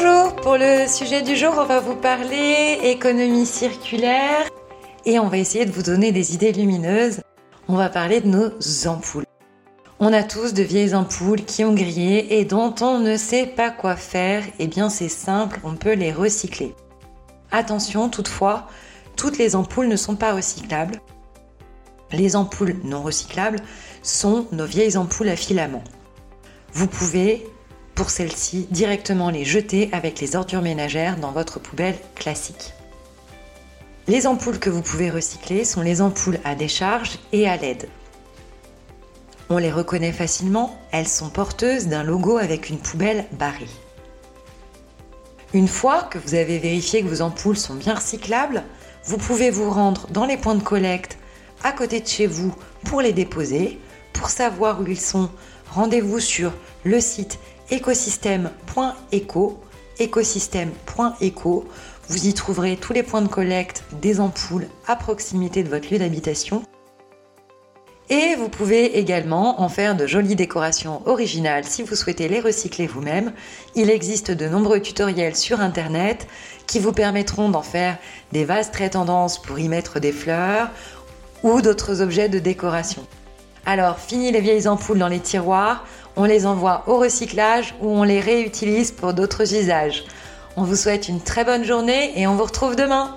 Bonjour, pour le sujet du jour, on va vous parler économie circulaire et on va essayer de vous donner des idées lumineuses. On va parler de nos ampoules. On a tous de vieilles ampoules qui ont grillé et dont on ne sait pas quoi faire. Eh bien, c'est simple, on peut les recycler. Attention, toutefois, toutes les ampoules ne sont pas recyclables. Les ampoules non recyclables sont nos vieilles ampoules à filaments. Vous pouvez pour celles-ci directement les jeter avec les ordures ménagères dans votre poubelle classique. Les ampoules que vous pouvez recycler sont les ampoules à décharge et à LED. On les reconnaît facilement, elles sont porteuses d'un logo avec une poubelle barrée. Une fois que vous avez vérifié que vos ampoules sont bien recyclables, vous pouvez vous rendre dans les points de collecte à côté de chez vous pour les déposer. Pour savoir où ils sont, rendez-vous sur le site écosystème.eco, écosystème.eco. Vous y trouverez tous les points de collecte des ampoules à proximité de votre lieu d'habitation. Et vous pouvez également en faire de jolies décorations originales si vous souhaitez les recycler vous-même. Il existe de nombreux tutoriels sur internet qui vous permettront d'en faire des vases très tendances pour y mettre des fleurs ou d'autres objets de décoration. Alors, fini les vieilles ampoules dans les tiroirs, on les envoie au recyclage ou on les réutilise pour d'autres usages. On vous souhaite une très bonne journée et on vous retrouve demain.